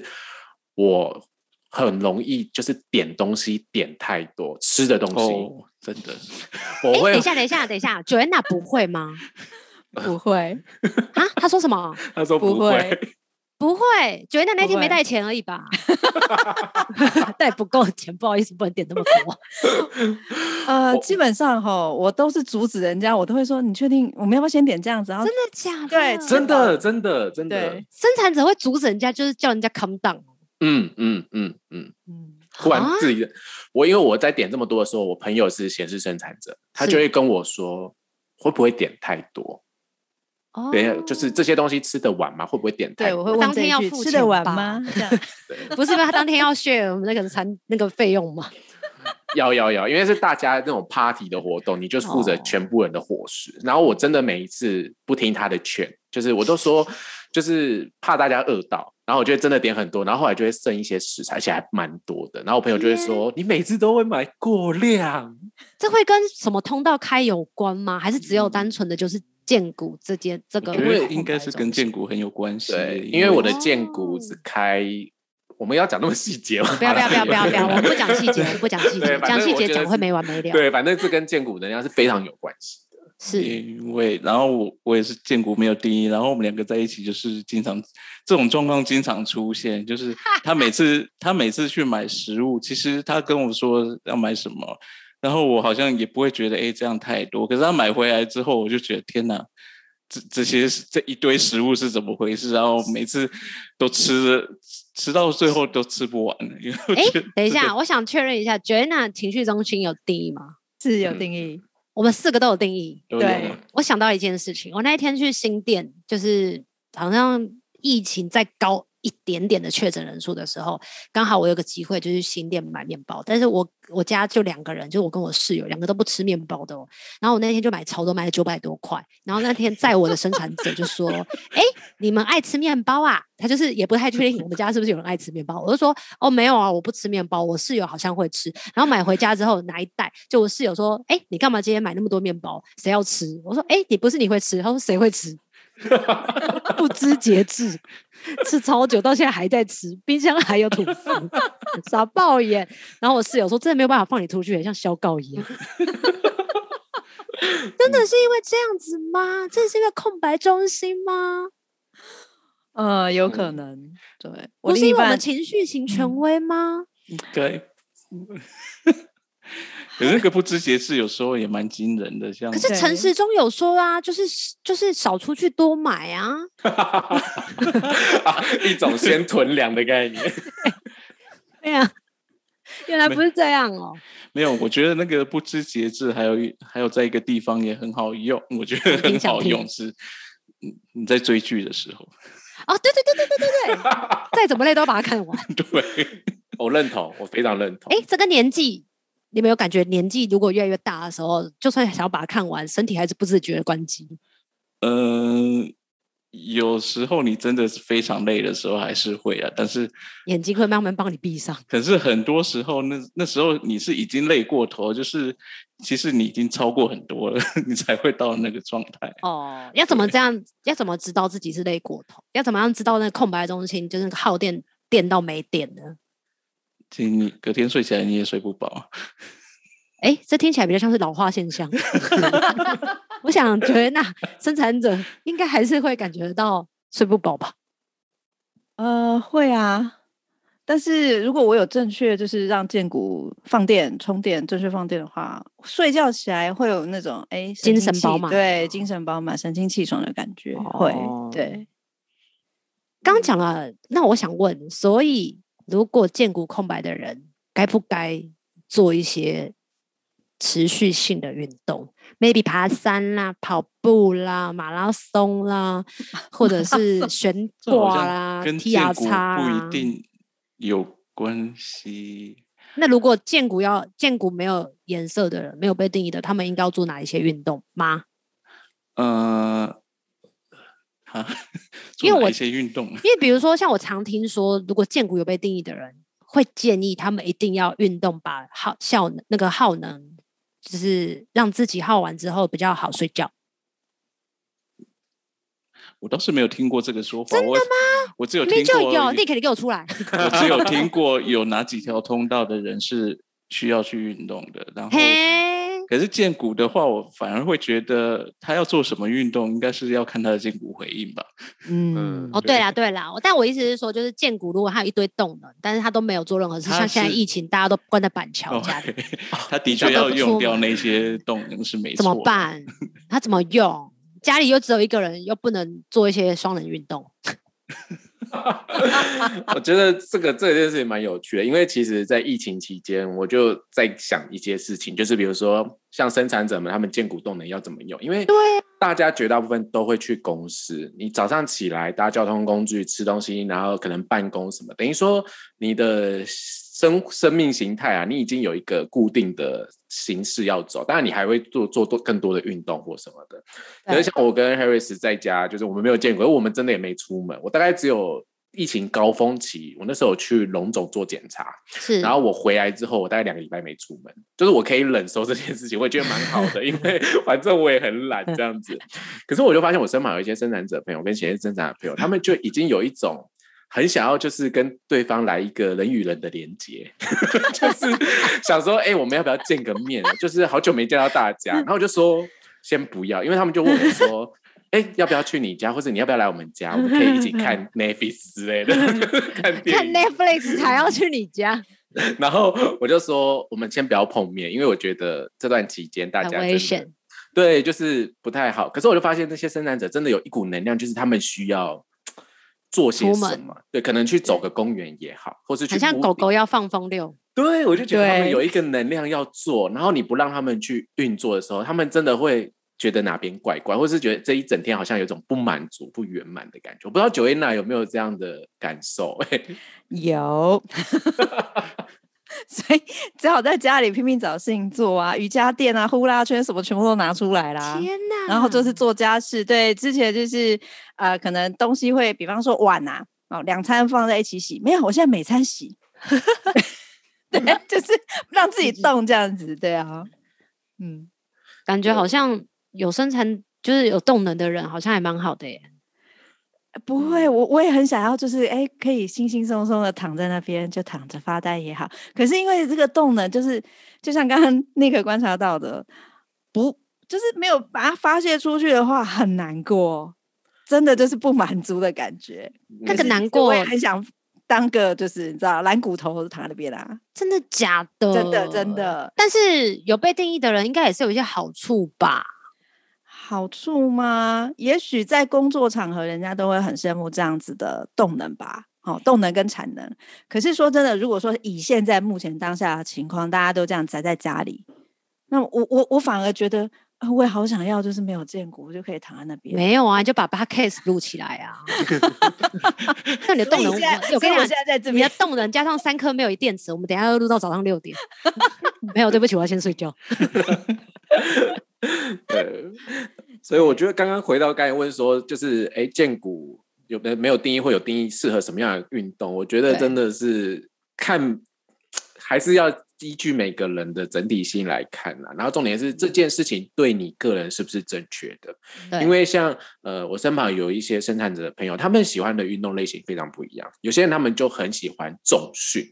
我很容易就是点东西点太多吃的东西，哦、真的，我会、欸。等一下，等一下，等一下，Joanna 不会吗？不会啊？他说什么？他说不会。不会，觉得那天没带钱而已吧？带不够钱，不好意思，不能点那么多。呃，基本上哈，我都是阻止人家，我都会说：“你确定我们要不要先点这样子？”然后真的假的？对，真的，真的，真的。生产者会阻止人家，就是叫人家 come down。嗯嗯嗯嗯嗯。突然自己的，我因为我在点这么多的时候，我朋友是显示生产者，他就会跟我说：“会不会点太多？”对，就是这些东西吃得完吗？会不会点太多？对，我会问当天要付吃得完吗？这样 不是因为他当天要 share 我们那个餐那个费用吗？要要要，因为是大家那种 party 的活动，你就是负责全部人的伙食。Oh. 然后我真的每一次不听他的劝，就是我都说，就是怕大家饿到。然后我就真的点很多，然后后来就会剩一些食材，而且还蛮多的。然后我朋友就会说：“你每次都会买过量。”这会跟什么通道开有关吗？还是只有单纯的就是？荐骨这件这个，因为应该是跟荐骨很有关系。对，因为我的荐骨只开，我们要讲那么细节吗？不要不要不要不要不要，我们不讲细节，我不讲细节，讲细节讲会没完没了。对，反正这跟荐骨能量是非常有关系的。是因为，然后我我也是荐骨没有定义，然后我们两个在一起就是经常这种状况经常出现，就是他每次他每次去买食物，其实他跟我说要买什么。然后我好像也不会觉得，哎，这样太多。可是他买回来之后，我就觉得，天哪，这这些这一堆食物是怎么回事？然后每次都吃，吃到最后都吃不完。哎，等一下，我想确认一下，Joanna 情绪中心有定义吗？是有定义，我们四个都有定义。有对，我想到一件事情，我那一天去新店，就是好像疫情在高。一点点的确诊人数的时候，刚好我有个机会就去新店买面包，但是我我家就两个人，就我跟我室友两个都不吃面包的哦。然后我那天就买超多，买了九百多块。然后那天在我的生产者就说：“哎，你们爱吃面包啊？”他就是也不太确定我们家是不是有人爱吃面包。我就说：“哦，没有啊，我不吃面包。我室友好像会吃。”然后买回家之后拿一袋，就我室友说：“哎，你干嘛今天买那么多面包？谁要吃？”我说：“哎，你不是你会吃？”他说：“谁会吃？” 不知节制，吃超久，到现在还在吃，冰箱还有吐司，傻爆眼。然后我室友说：“真的没有办法放你出去，像消告一样。”真的是因为这样子吗？这是因为空白中心吗？呃，有可能。对，不是因为我们情绪型权威吗？对。可是那个不知节制有时候也蛮惊人的，像可是陈时中有说啊，就是就是少出去多买啊，一种先囤粮的概念。对呀，原来不是这样哦。没有，我觉得那个不知节制还有还有在一个地方也很好用，我觉得很好用是，你在追剧的时候。哦，对对对对对对对，再怎么累都要把它看完。对，我认同，我非常认同。哎，这个年纪。你没有感觉年纪如果越来越大的时候，就算想要把它看完，身体还是不自觉的关机？嗯、呃，有时候你真的是非常累的时候，还是会啊。但是眼睛会慢慢帮你闭上。可是很多时候，那那时候你是已经累过头，就是其实你已经超过很多了，你才会到那个状态。哦，要怎么这样？要怎么知道自己是累过头？要怎么样知道那个空白中心就是耗电电到没电呢？你隔天睡起来你也睡不饱，哎，这听起来比较像是老化现象。我想觉得那生产者应该还是会感觉到睡不饱吧？呃，会啊。但是如果我有正确就是让荐骨放电充电正确放电的话，睡觉起来会有那种哎精神饱满，对，精神饱满、神清气爽的感觉。哦、会，对。刚讲了，那我想问，所以。如果荐骨空白的人，该不该做一些持续性的运动？maybe 爬山啦、跑步啦、马拉松啦，或者是 悬挂啦、踢牙叉，不一定有关系。那如果荐骨要荐骨没有颜色的人，没有被定义的，他们应该要做哪一些运动吗？呃。因为我一些运动，因为比如说像我常听说，如果健骨有被定义的人，会建议他们一定要运动，把耗效能那个耗能，就是让自己耗完之后比较好睡觉。我倒是没有听过这个说法，真的吗？我，我只有听过，有，立刻你给我出来。我只有听过有哪几条通道的人是需要去运动的，然后。可是荐骨的话，我反而会觉得他要做什么运动，应该是要看他的荐骨回应吧。嗯，哦，对啦，对啦，但我意思是说，就是荐骨如果他有一堆动能，但是他都没有做任何事，像现在疫情，大家都关在板桥家里，他的确要用掉那些动能是没错。怎么办？他怎么用？家里又只有一个人，又不能做一些双人运动。我觉得这个这件事情蛮有趣的，因为其实，在疫情期间，我就在想一些事情，就是比如说，像生产者们，他们建股动能要怎么用？因为大家绝大部分都会去公司，你早上起来搭交通工具、吃东西，然后可能办公什么，等于说你的生生命形态啊，你已经有一个固定的形式要走，当然你还会做做多更多的运动或什么的。可是像我跟 Harris 在家，就是我们没有见过，我们真的也没出门。我大概只有疫情高峰期，我那时候去龙总做检查，是，然后我回来之后，我大概两个礼拜没出门，就是我可以忍受这件事情，我也觉得蛮好的，因为 反正我也很懒这样子。可是我就发现，我身旁有一些生产者朋友跟前线生产的朋友，他们就已经有一种。很想要就是跟对方来一个人与人的连接，就是想说，哎、欸，我们要不要见个面？就是好久没见到大家，然后我就说先不要，因为他们就问我说，哎、欸，要不要去你家，或者你要不要来我们家，我们可以一起看 Netflix 之类的，看电影。看 Netflix 还要去你家？然后我就说，我们先不要碰面，因为我觉得这段期间大家危险，对，就是不太好。可是我就发现这些生产者真的有一股能量，就是他们需要。做些什么？对，可能去走个公园也好，或是去。像狗狗要放风溜。对，我就觉得他们有一个能量要做，然后你不让他们去运作的时候，他们真的会觉得哪边怪怪，或是觉得这一整天好像有种不满足、不圆满的感觉。我不知道 Joanna 有没有这样的感受？有。所以只好在家里拼命找事情做啊，瑜伽垫啊、呼啦圈什么全部都拿出来啦。天哪！然后就是做家事，对，之前就是呃，可能东西会，比方说碗啊，哦，两餐放在一起洗，没有，我现在每餐洗。对，就是让自己动这样子，对啊，嗯，感觉好像有生产就是有动能的人，好像还蛮好的耶。不会，我我也很想要，就是哎，可以轻轻松松的躺在那边，就躺着发呆也好。可是因为这个动能，就是就像刚刚 那个观察到的，不就是没有把它发泄出去的话，很难过，真的就是不满足的感觉。那个难过，我也很想当个就是你知道懒骨头躺在那边啊。真的假的？真的真的。但是有被定义的人，应该也是有一些好处吧。好处吗？也许在工作场合，人家都会很羡慕这样子的动能吧。哦，动能跟产能。可是说真的，如果说以现在目前当下的情况，大家都这样宅在家里，那我我我反而觉得，我也好想要，就是没有荐骨，我就可以躺在那边。没有啊，就把 podcast 录起来啊。那你的动能，我跟你讲，现在在这边，你的动能加上三颗没有电池，我们等一下要录到早上六点。没有，对不起，我要先睡觉。对，所以我觉得刚刚回到刚才问说，就是哎，健骨有没没有定义，会有定义适合什么样的运动？我觉得真的是看，还是要依据每个人的整体性来看啦。然后重点是这件事情对你个人是不是正确的？因为像呃，我身旁有一些生产者的朋友，他们喜欢的运动类型非常不一样。有些人他们就很喜欢重训，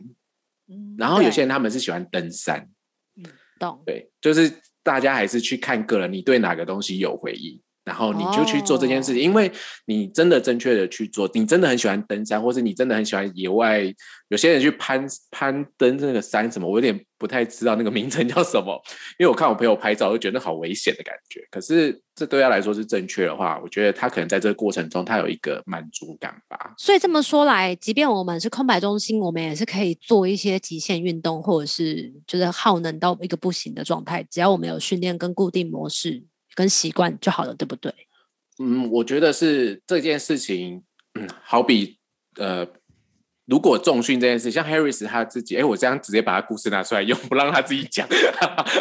嗯、然后有些人他们是喜欢登山。嗯，懂。对，就是。大家还是去看个人，你对哪个东西有回应，然后你就去做这件事情。Oh. 因为你真的正确的去做，你真的很喜欢登山，或是你真的很喜欢野外。有些人去攀攀登那个山什么，我有点不太知道那个名称叫什么。因为我看我朋友拍照，就觉得好危险的感觉。可是这对他来说是正确的话，我觉得他可能在这个过程中，他有一个满足感吧。所以这么说来，即便我们是空白中心，我们也是可以做一些极限运动，或者是就是耗能到一个不行的状态。只要我们有训练跟固定模式跟习惯就好了，对不对？嗯，我觉得是这件事情，嗯，好比呃。如果重训这件事，像 Harris 他自己，哎，我这样直接把他故事拿出来用，不让他自己讲，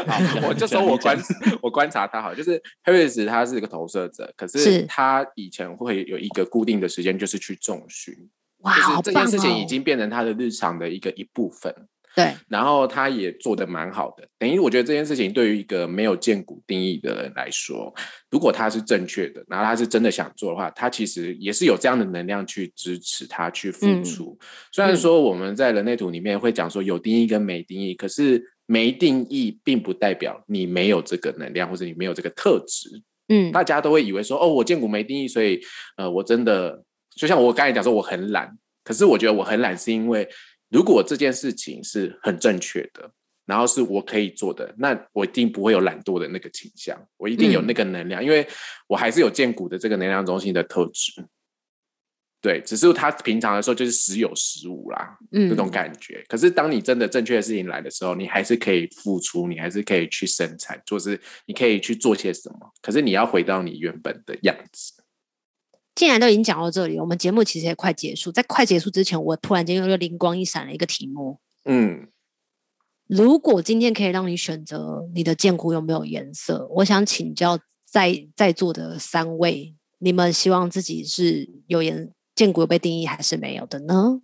好，我就说我观我观察他好，就是 Harris 他是一个投射者，可是他以前会有一个固定的时间，就是去重训，哇，就是这件事情已经变成他的日常的一个一部分。对，然后他也做的蛮好的，等于我觉得这件事情对于一个没有见股定义的人来说，如果他是正确的，然后他是真的想做的话，他其实也是有这样的能量去支持他去付出。嗯、虽然说我们在人类图里面会讲说有定义跟没定义，可是没定义，并不代表你没有这个能量，或者你没有这个特质。嗯，大家都会以为说，哦，我见股没定义，所以呃，我真的就像我刚才讲说，我很懒。可是我觉得我很懒，是因为如果这件事情是很正确的，然后是我可以做的，那我一定不会有懒惰的那个倾向，我一定有那个能量，嗯、因为我还是有建股的这个能量中心的特质。对，只是他平常的时候就是时有时无啦，嗯，这种感觉。可是当你真的正确的事情来的时候，你还是可以付出，你还是可以去生产，就是你可以去做些什么。可是你要回到你原本的样子。既然都已经讲到这里，我们节目其实也快结束。在快结束之前，我突然间有个灵光一闪了一个题目。嗯，如果今天可以让你选择你的剑骨有没有颜色，我想请教在在座的三位，你们希望自己是有颜？剑骨有被定义还是没有的呢？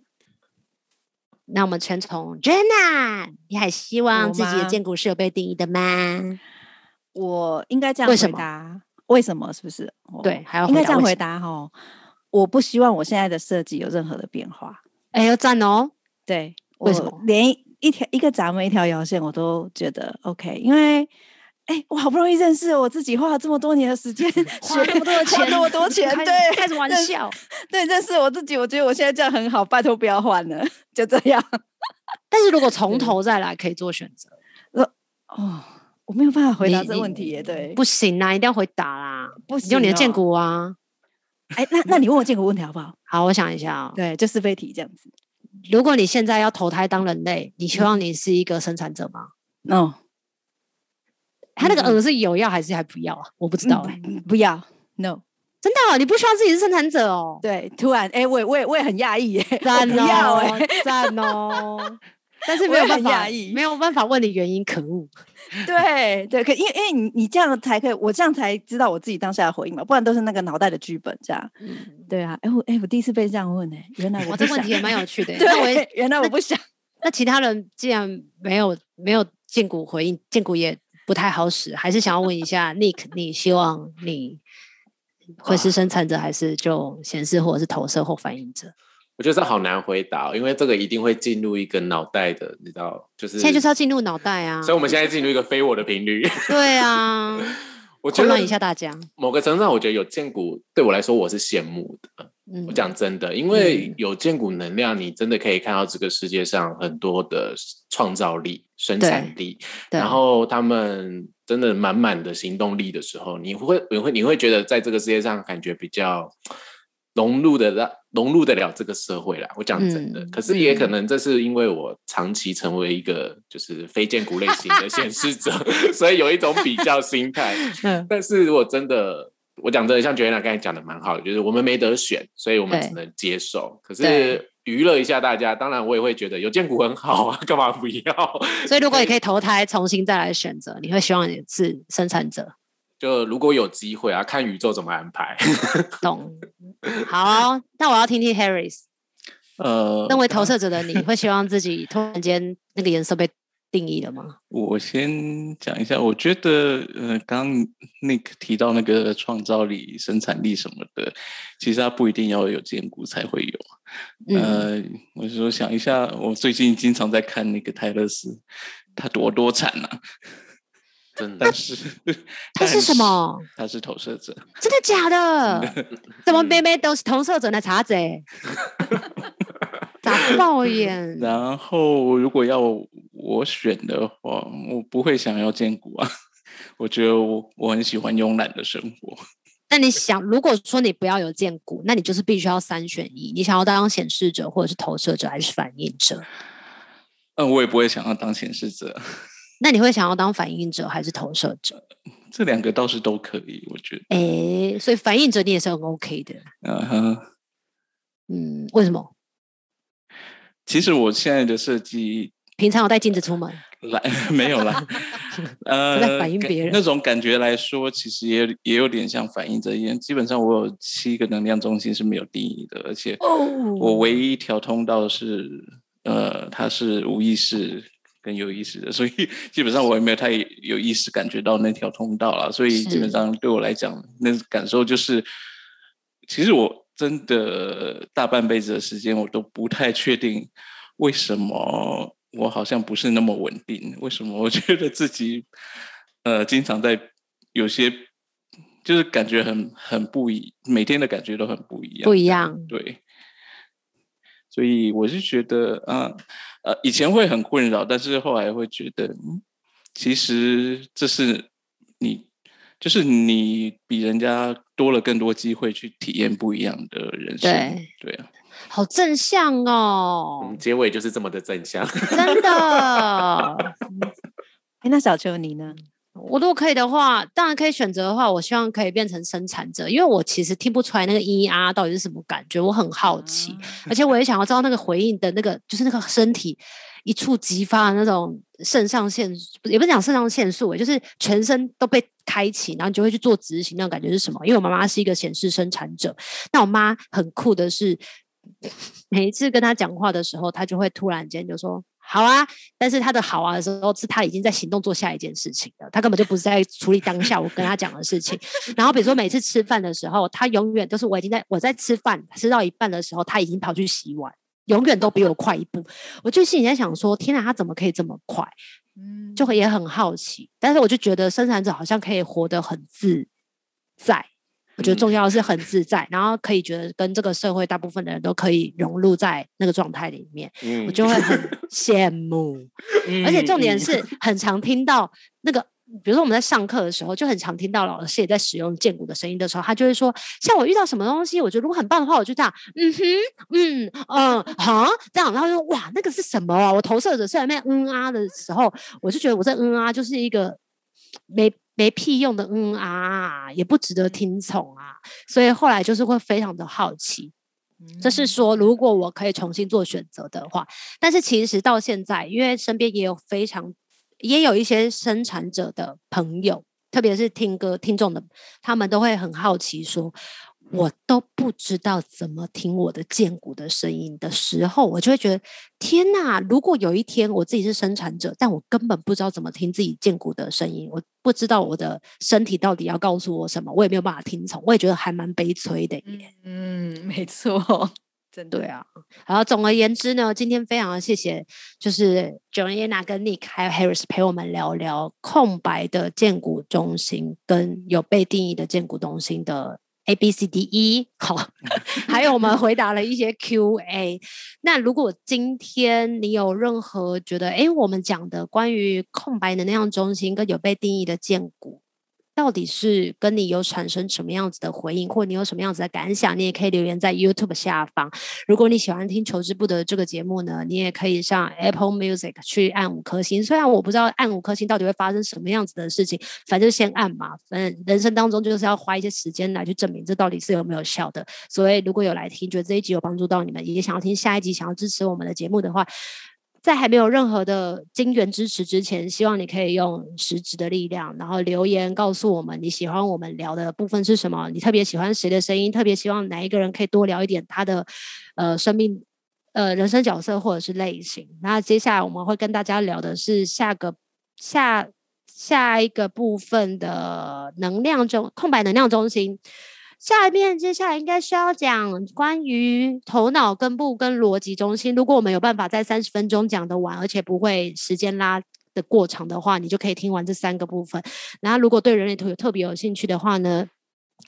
那我们先从 Joanna，你还希望自己的剑骨是有被定义的吗？我应该这样回答。为什么？为什么是不是？对，还要应该这样回答哈。我不希望我现在的设计有任何的变化。哎呦，赞哦！对，为什么？连一条一个闸门一条腰线我都觉得 OK，因为。哎，我好不容易认识了我自己，花了这么多年的时间，花那么多钱，那么多钱，对，开什么玩笑？对，认识我自己，我觉得我现在这样很好，拜托不要换了，就这样。但是如果从头再来，可以做选择。哦，我没有办法回答这个问题耶，对，不行啊，一定要回答啦，不行，用你的剑骨啊。哎，那那你问我剑骨问题好不好？好，我想一下啊。对，就是非题这样子。如果你现在要投胎当人类，你希望你是一个生产者吗？嗯。他那个鹅是有要还是还不要啊？我不知道哎、欸，不要，no，真的、哦，你不希望自己是生产者哦？对，突然哎、欸，我也我也我也很讶异耶，赞哦，赞哦，但是没有办法，没有办法问你原因，可恶。对对，可因为因为你你这样才可以，我这样才知道我自己当下的回应嘛，不然都是那个脑袋的剧本这样。嗯，对啊，哎、欸、我哎、欸、我第一次被这样问呢，原来我，我这问题也蛮有趣的。对，我原来我不想。那其他人既然没有没有荐骨回应，荐骨也。不太好使，还是想要问一下 Nick，你希望你会是生产者，还是就显示或者是投射或反应者？我觉得这好难回答，因为这个一定会进入一个脑袋的，你知道，就是现在就是要进入脑袋啊，所以我们现在进入一个非我的频率。对啊，我觉得问一下大家，某个程度上，我觉得有荐股对我来说，我是羡慕的。嗯、我讲真的，因为有荐股能量，你真的可以看到这个世界上很多的创造力、生产力，然后他们真的满满的行动力的时候，你会你会你会觉得在这个世界上感觉比较融入的让融入得了这个社会啦。我讲真的，嗯、可是也可能这是因为我长期成为一个就是非荐骨类型的显示者，所以有一种比较心态。嗯、但是如果真的。我讲真的像 Joanna 刚才讲的蛮好的，就是我们没得选，所以我们只能接受。可是娱乐一下大家，当然我也会觉得有荐股很好啊，干嘛不要？所以如果你可以投胎重新再来选择，你会希望你是生产者？就如果有机会啊，看宇宙怎么安排。懂。好，那我要听听 Harris。呃，身为投射者的你会希望自己突然间那个颜色被定义了吗？我先讲一下，我觉得，呃，刚刚 Nick 提到那个创造力、生产力什么的，其实它不一定要有荐骨才会有。嗯、呃，我说想一下，我最近经常在看那个泰勒斯，他多多产啊！真的，但是 他是什么？他是投射者。真的假的？怎么妹妹都是投射者呢？查贼？咋爆眼？然后如果要我选的话，我不会想要荐骨啊。我觉得我我很喜欢慵懒的生活。那你想，如果说你不要有荐骨，那你就是必须要三选一。你想要当显示者，或者是投射者，还是反映者？嗯，我也不会想要当显示者。那你会想要当反应者，还是投射者？这两个倒是都可以，我觉得。哎，所以反应者你也是很 OK 的。嗯哼。嗯，为什么？其实我现在的设计，平常有带镜子出门？来，没有啦。呃，在反映别人那种感觉来说，其实也也有点像反映者一样。基本上我有七个能量中心是没有定义的，而且我唯一一条通道是，呃，它是无意识跟有意思的，所以基本上我也没有太有意识感觉到那条通道了。所以基本上对我来讲，那感受就是，其实我。真的大半辈子的时间，我都不太确定为什么我好像不是那么稳定。为什么？我觉得自己呃，经常在有些就是感觉很很不一，每天的感觉都很不一样，不一样。对，所以我是觉得啊，呃，以前会很困扰，但是后来会觉得，嗯，其实这是你。就是你比人家多了更多机会去体验不一样的人生，对对啊，好正向哦。嗯，结尾就是这么的正向，真的。哎，那小球你呢？我如果可以的话，当然可以选择的话，我希望可以变成生产者，因为我其实听不出来那个咿呀到底是什么感觉，我很好奇，嗯、而且我也想要知道那个回应的那个，就是那个身体。一触即发的那种肾上腺，也不是讲肾上腺素，就是全身都被开启，然后你就会去做执行，那种感觉是什么？因为我妈妈是一个显示生产者，那我妈很酷的是，每一次跟她讲话的时候，她就会突然间就说“好啊”，但是他的“好啊”的时候，是他已经在行动做下一件事情了，他根本就不是在处理当下我跟他讲的事情。然后比如说每次吃饭的时候，他永远都是我已经在我在吃饭吃到一半的时候，他已经跑去洗碗。永远都比我快一步，我就心里在想说：天哪，他怎么可以这么快？嗯，就也很好奇。但是我就觉得生产者好像可以活得很自在。我觉得重要的是很自在，然后可以觉得跟这个社会大部分的人都可以融入在那个状态里面。我就会很 羡慕。而且重点是很常听到那个。比如说我们在上课的时候，就很常听到老师也在使用荐骨的声音的时候，他就会说：像我遇到什么东西，我觉得如果很棒的话，我就这样，嗯哼，嗯嗯，好，这样，然后就说哇，那个是什么啊？我投射者在那边嗯啊的时候，我就觉得我在嗯啊就是一个没没屁用的嗯啊，也不值得听从啊，所以后来就是会非常的好奇。这是说，如果我可以重新做选择的话，但是其实到现在，因为身边也有非常。也有一些生产者的朋友，特别是听歌听众的，他们都会很好奇说，我都不知道怎么听我的荐骨的声音的时候，我就会觉得，天哪！如果有一天我自己是生产者，但我根本不知道怎么听自己荐骨的声音，我不知道我的身体到底要告诉我什么，我也没有办法听从，我也觉得还蛮悲催的耶。嗯，没错。真的对啊，然后总而言之呢，今天非常谢谢，就是 Joanna 跟 Nick 还有 Harris 陪我们聊聊空白的荐骨中心跟有被定义的荐骨中心的 A B C D E。好，还有我们回答了一些 Q&A。那如果今天你有任何觉得，哎，我们讲的关于空白能量中心跟有被定义的荐骨，到底是跟你有产生什么样子的回应，或你有什么样子的感想，你也可以留言在 YouTube 下方。如果你喜欢听求之不得这个节目呢，你也可以上 Apple Music 去按五颗星。虽然我不知道按五颗星到底会发生什么样子的事情，反正先按嘛。反正人生当中就是要花一些时间来去证明这到底是有没有效的。所以如果有来听，觉得这一集有帮助到你们，也想要听下一集，想要支持我们的节目的话。在还没有任何的金援支持之前，希望你可以用实质的力量，然后留言告诉我们你喜欢我们聊的部分是什么，你特别喜欢谁的声音，特别希望哪一个人可以多聊一点他的呃生命呃人生角色或者是类型。那接下来我们会跟大家聊的是下个下下一个部分的能量中空白能量中心。下面接下来应该需要讲关于头脑根部跟逻辑中心。如果我们有办法在三十分钟讲得完，而且不会时间拉的过长的话，你就可以听完这三个部分。然后，如果对人类图有特别有兴趣的话呢，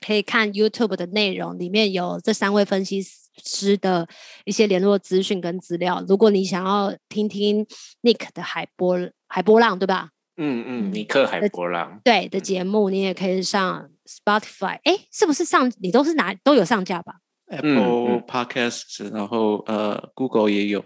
可以看 YouTube 的内容，里面有这三位分析师的一些联络资讯跟资料。如果你想要听听 Nick 的海波海波浪，对吧？嗯嗯，尼克海波浪对的节目，你也可以上 Spotify。哎，是不是上？你都是哪都有上架吧？Apple Podcasts，然后呃，Google 也有。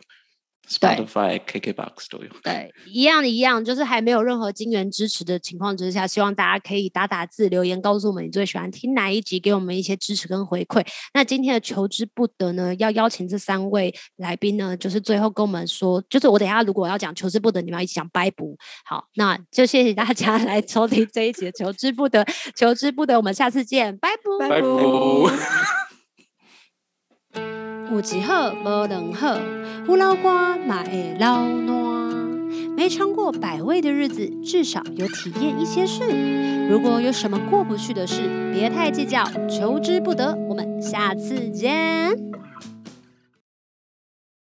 Spotify、KKBOX 都有。对，一样的一样，就是还没有任何金援支持的情况之下，希望大家可以打打字、留言告诉我们你最喜欢听哪一集，给我们一些支持跟回馈。那今天的求之不得呢，要邀请这三位来宾呢，就是最后跟我们说，就是我等一下如果要讲求之不得，你们要一起讲拜不。好，那就谢谢大家来收听这一集的求之不得，求之不得，我们下次见，拜不拜不。有一好无两好，有老瓜嘛会老烂。没尝过百味的日子，至少有体验一些事。如果有什么过不去的事，别太计较，求之不得。我们下次见。